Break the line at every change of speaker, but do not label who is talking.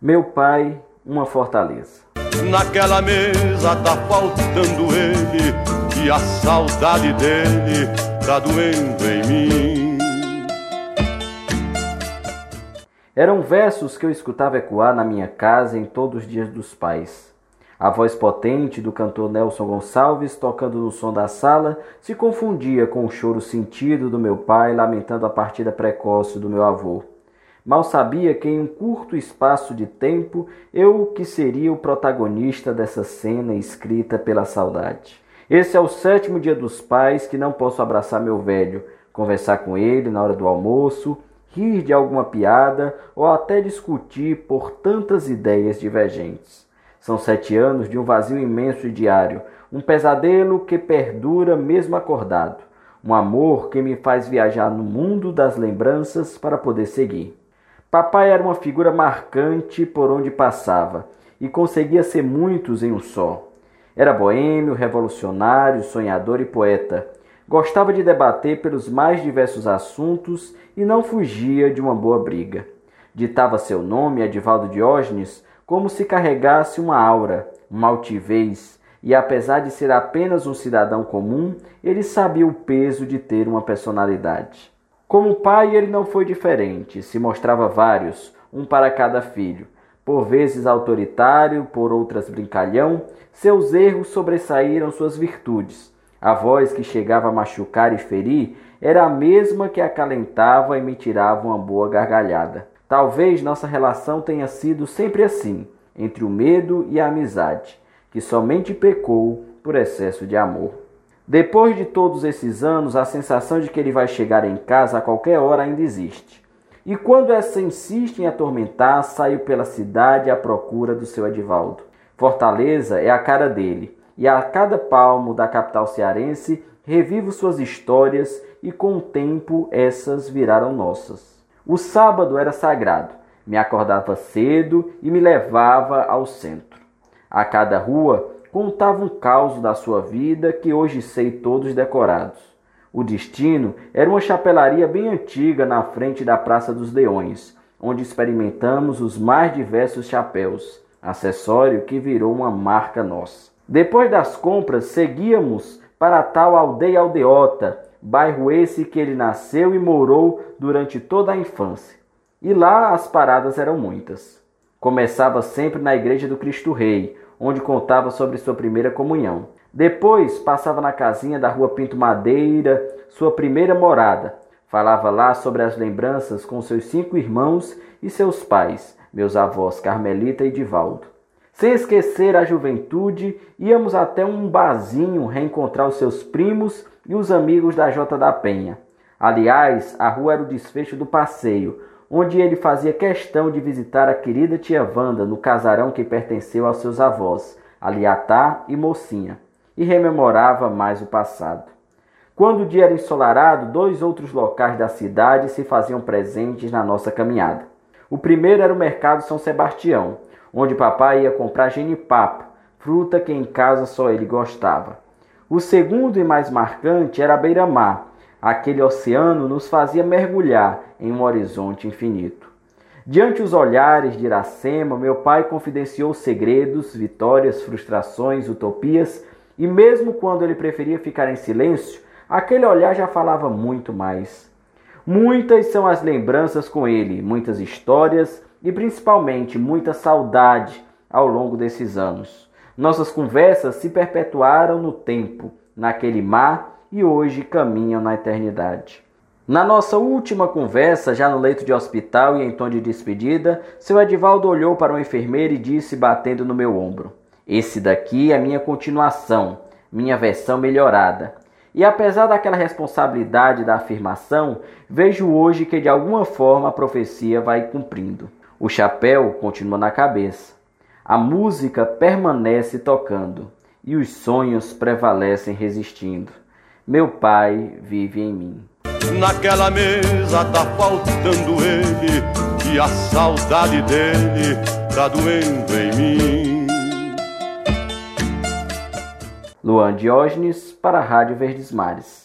Meu pai, uma fortaleza.
Naquela mesa tá faltando ele e a saudade dele tá doendo em mim.
Eram versos que eu escutava ecoar na minha casa em todos os dias dos pais. A voz potente do cantor Nelson Gonçalves, tocando no som da sala, se confundia com o choro sentido do meu pai lamentando a partida precoce do meu avô. Mal sabia que em um curto espaço de tempo eu que seria o protagonista dessa cena escrita pela saudade. Esse é o sétimo dia dos pais que não posso abraçar meu velho, conversar com ele na hora do almoço, rir de alguma piada ou até discutir por tantas ideias divergentes. São sete anos de um vazio imenso e diário, um pesadelo que perdura mesmo acordado, um amor que me faz viajar no mundo das lembranças para poder seguir. Papai era uma figura marcante por onde passava e conseguia ser muitos em um só. Era boêmio, revolucionário, sonhador e poeta. Gostava de debater pelos mais diversos assuntos e não fugia de uma boa briga. Ditava seu nome, Edivaldo Diógenes, como se carregasse uma aura, uma altivez, e apesar de ser apenas um cidadão comum, ele sabia o peso de ter uma personalidade. Como pai, ele não foi diferente, se mostrava vários, um para cada filho. Por vezes autoritário, por outras brincalhão, seus erros sobressaíram suas virtudes. A voz que chegava a machucar e ferir era a mesma que acalentava e me tirava uma boa gargalhada. Talvez nossa relação tenha sido sempre assim, entre o medo e a amizade, que somente pecou por excesso de amor. Depois de todos esses anos, a sensação de que ele vai chegar em casa a qualquer hora ainda existe. E quando essa insiste em atormentar, saio pela cidade à procura do seu Edivaldo. Fortaleza é a cara dele, e a cada palmo da capital cearense revivo suas histórias e com o tempo essas viraram nossas. O sábado era sagrado. Me acordava cedo e me levava ao centro. A cada rua contava um caos da sua vida que hoje sei todos decorados. O destino era uma chapelaria bem antiga na frente da Praça dos Leões, onde experimentamos os mais diversos chapéus, acessório que virou uma marca nossa. Depois das compras, seguíamos para a tal aldeia aldeota, bairro esse que ele nasceu e morou durante toda a infância. E lá as paradas eram muitas. Começava sempre na igreja do Cristo Rei, onde contava sobre sua primeira comunhão. Depois passava na casinha da rua Pinto Madeira, sua primeira morada. Falava lá sobre as lembranças com seus cinco irmãos e seus pais, meus avós Carmelita e Divaldo. Sem esquecer a juventude, íamos até um barzinho reencontrar os seus primos e os amigos da Jota da Penha. Aliás, a rua era o desfecho do passeio, onde ele fazia questão de visitar a querida tia Wanda no casarão que pertenceu aos seus avós, Aliatá e Mocinha, e rememorava mais o passado. Quando o dia era ensolarado, dois outros locais da cidade se faziam presentes na nossa caminhada. O primeiro era o Mercado São Sebastião, onde papai ia comprar genipapo, fruta que em casa só ele gostava. O segundo e mais marcante era a beira-mar. Aquele oceano nos fazia mergulhar em um horizonte infinito. Diante os olhares de Iracema, meu pai confidenciou segredos, vitórias, frustrações, utopias, e mesmo quando ele preferia ficar em silêncio, aquele olhar já falava muito mais. Muitas são as lembranças com ele, muitas histórias, e principalmente muita saudade ao longo desses anos. Nossas conversas se perpetuaram no tempo, naquele mar e hoje caminham na eternidade. Na nossa última conversa, já no leito de hospital e em tom de despedida, seu Edivaldo olhou para uma enfermeira e disse, batendo no meu ombro: Esse daqui é minha continuação, minha versão melhorada. E apesar daquela responsabilidade da afirmação, vejo hoje que de alguma forma a profecia vai cumprindo. O chapéu continua na cabeça. A música permanece tocando e os sonhos prevalecem resistindo. Meu pai vive em mim.
Naquela mesa tá faltando ele e a saudade dele tá doendo em mim.
Luan Diógenes para a Rádio Verdes Mares.